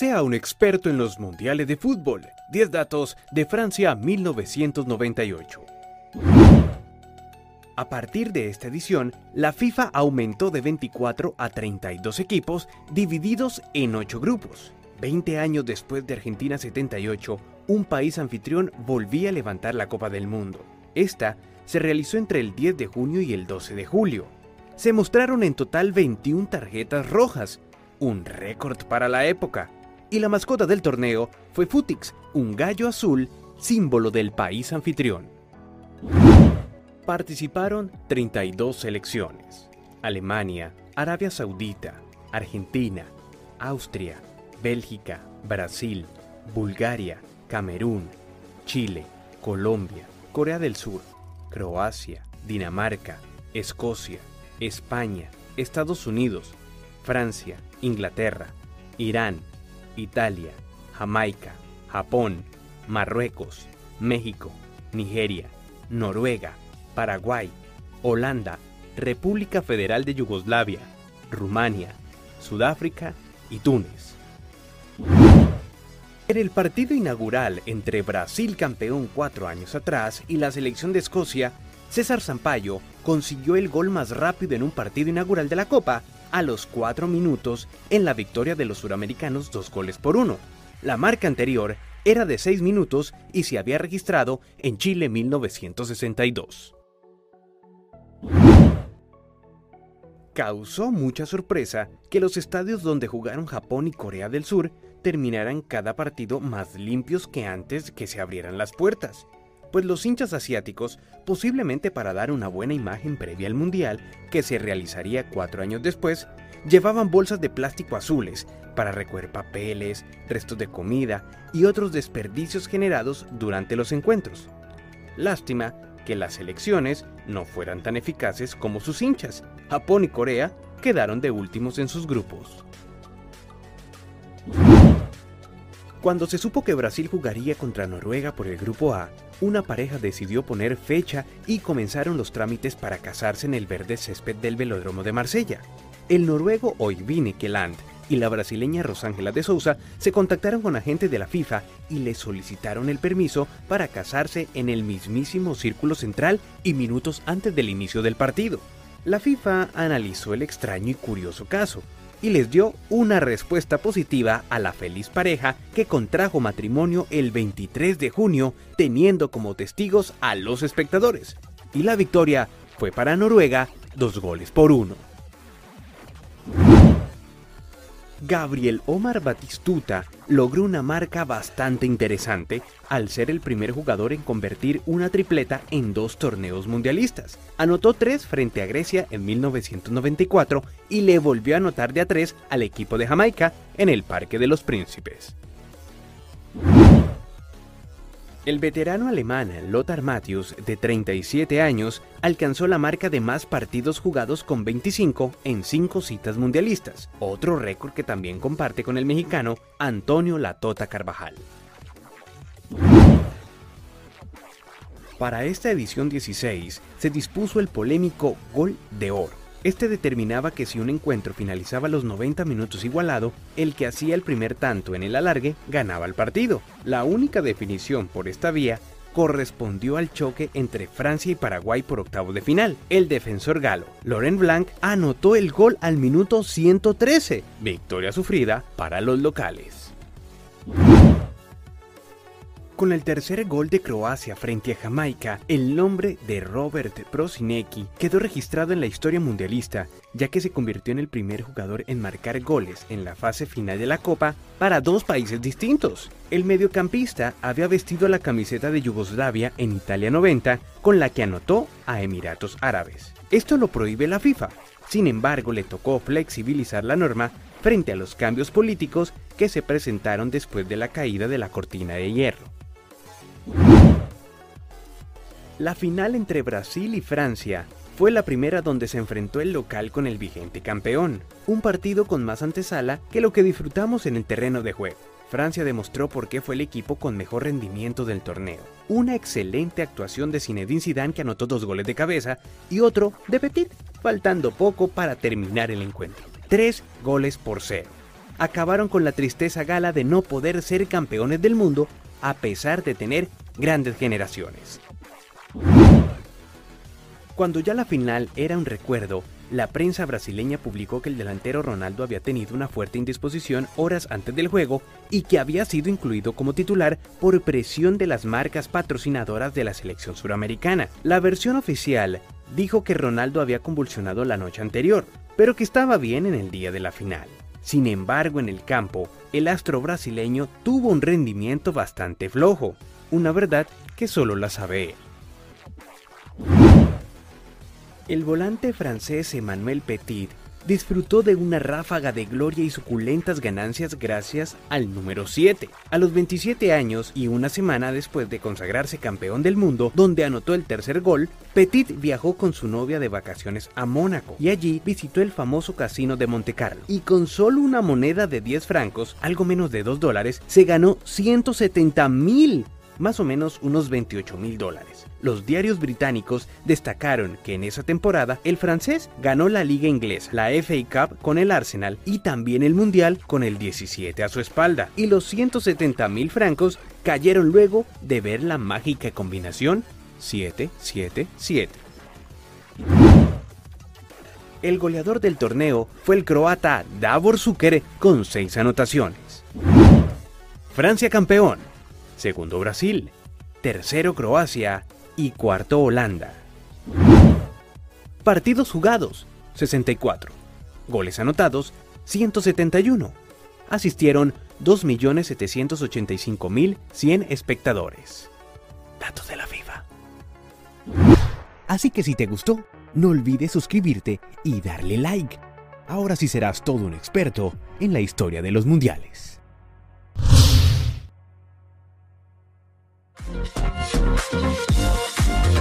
Sea un experto en los mundiales de fútbol. 10 datos de Francia 1998. A partir de esta edición, la FIFA aumentó de 24 a 32 equipos divididos en 8 grupos. 20 años después de Argentina 78, un país anfitrión volvía a levantar la Copa del Mundo. Esta se realizó entre el 10 de junio y el 12 de julio. Se mostraron en total 21 tarjetas rojas, un récord para la época. Y la mascota del torneo fue Futix, un gallo azul, símbolo del país anfitrión. Participaron 32 selecciones. Alemania, Arabia Saudita, Argentina, Austria, Bélgica, Brasil, Bulgaria, Camerún, Chile, Colombia, Corea del Sur, Croacia, Dinamarca, Escocia, España, Estados Unidos, Francia, Inglaterra, Irán, Italia, Jamaica, Japón, Marruecos, México, Nigeria, Noruega, Paraguay, Holanda, República Federal de Yugoslavia, Rumania, Sudáfrica y Túnez. En el partido inaugural entre Brasil campeón cuatro años atrás y la selección de Escocia, César Sampaio consiguió el gol más rápido en un partido inaugural de la Copa a los cuatro minutos en la victoria de los suramericanos dos goles por uno. La marca anterior era de seis minutos y se había registrado en Chile 1962. Causó mucha sorpresa que los estadios donde jugaron Japón y Corea del Sur terminaran cada partido más limpios que antes que se abrieran las puertas, pues los hinchas asiáticos, posiblemente para dar una buena imagen previa al Mundial, que se realizaría cuatro años después, llevaban bolsas de plástico azules para recoger papeles, restos de comida y otros desperdicios generados durante los encuentros. Lástima que las elecciones no fueran tan eficaces como sus hinchas. Japón y Corea quedaron de últimos en sus grupos. Cuando se supo que Brasil jugaría contra Noruega por el grupo A, una pareja decidió poner fecha y comenzaron los trámites para casarse en el verde césped del velódromo de Marsella. El noruego Oivine Keland y la brasileña Rosángela de Souza se contactaron con agentes de la FIFA y le solicitaron el permiso para casarse en el mismísimo círculo central y minutos antes del inicio del partido. La FIFA analizó el extraño y curioso caso, y les dio una respuesta positiva a la feliz pareja que contrajo matrimonio el 23 de junio teniendo como testigos a los espectadores. Y la victoria fue para Noruega dos goles por uno. Gabriel Omar Batistuta logró una marca bastante interesante al ser el primer jugador en convertir una tripleta en dos torneos mundialistas. Anotó tres frente a Grecia en 1994 y le volvió a anotar de a tres al equipo de Jamaica en el Parque de los Príncipes. El veterano alemán Lothar Matthäus, de 37 años, alcanzó la marca de más partidos jugados con 25 en 5 citas mundialistas, otro récord que también comparte con el mexicano Antonio Latota Carvajal. Para esta edición 16 se dispuso el polémico Gol de Oro, este determinaba que si un encuentro finalizaba los 90 minutos igualado, el que hacía el primer tanto en el alargue ganaba el partido. La única definición por esta vía correspondió al choque entre Francia y Paraguay por octavo de final. El defensor galo, Laurent Blanc, anotó el gol al minuto 113, victoria sufrida para los locales. Con el tercer gol de Croacia frente a Jamaica, el nombre de Robert Prosinecki quedó registrado en la historia mundialista, ya que se convirtió en el primer jugador en marcar goles en la fase final de la Copa para dos países distintos. El mediocampista había vestido la camiseta de Yugoslavia en Italia 90, con la que anotó a Emiratos Árabes. Esto lo prohíbe la FIFA. Sin embargo, le tocó flexibilizar la norma frente a los cambios políticos que se presentaron después de la caída de la cortina de hierro. La final entre Brasil y Francia fue la primera donde se enfrentó el local con el vigente campeón, un partido con más antesala que lo que disfrutamos en el terreno de juego. Francia demostró por qué fue el equipo con mejor rendimiento del torneo. Una excelente actuación de Zinedine Zidane que anotó dos goles de cabeza y otro de Petit, faltando poco para terminar el encuentro. Tres goles por cero. acabaron con la tristeza gala de no poder ser campeones del mundo a pesar de tener grandes generaciones. Cuando ya la final era un recuerdo, la prensa brasileña publicó que el delantero Ronaldo había tenido una fuerte indisposición horas antes del juego y que había sido incluido como titular por presión de las marcas patrocinadoras de la selección suramericana. La versión oficial dijo que Ronaldo había convulsionado la noche anterior, pero que estaba bien en el día de la final. Sin embargo, en el campo, el astro brasileño tuvo un rendimiento bastante flojo, una verdad que solo la sabe él. El volante francés Emmanuel Petit disfrutó de una ráfaga de gloria y suculentas ganancias gracias al número 7. A los 27 años y una semana después de consagrarse campeón del mundo, donde anotó el tercer gol, Petit viajó con su novia de vacaciones a Mónaco y allí visitó el famoso casino de Monte Carlo. Y con solo una moneda de 10 francos, algo menos de 2 dólares, se ganó 170 mil más o menos unos 28 mil dólares. Los diarios británicos destacaron que en esa temporada el francés ganó la liga inglesa, la FA Cup con el Arsenal y también el Mundial con el 17 a su espalda. Y los 170 mil francos cayeron luego de ver la mágica combinación 7-7-7. El goleador del torneo fue el croata Davor Zucker con 6 anotaciones. Francia campeón segundo Brasil, tercero Croacia y cuarto Holanda. Partidos jugados, 64. Goles anotados, 171. Asistieron 2.785.100 espectadores. Datos de la FIFA. Así que si te gustó, no olvides suscribirte y darle like. Ahora sí serás todo un experto en la historia de los mundiales. Thank you.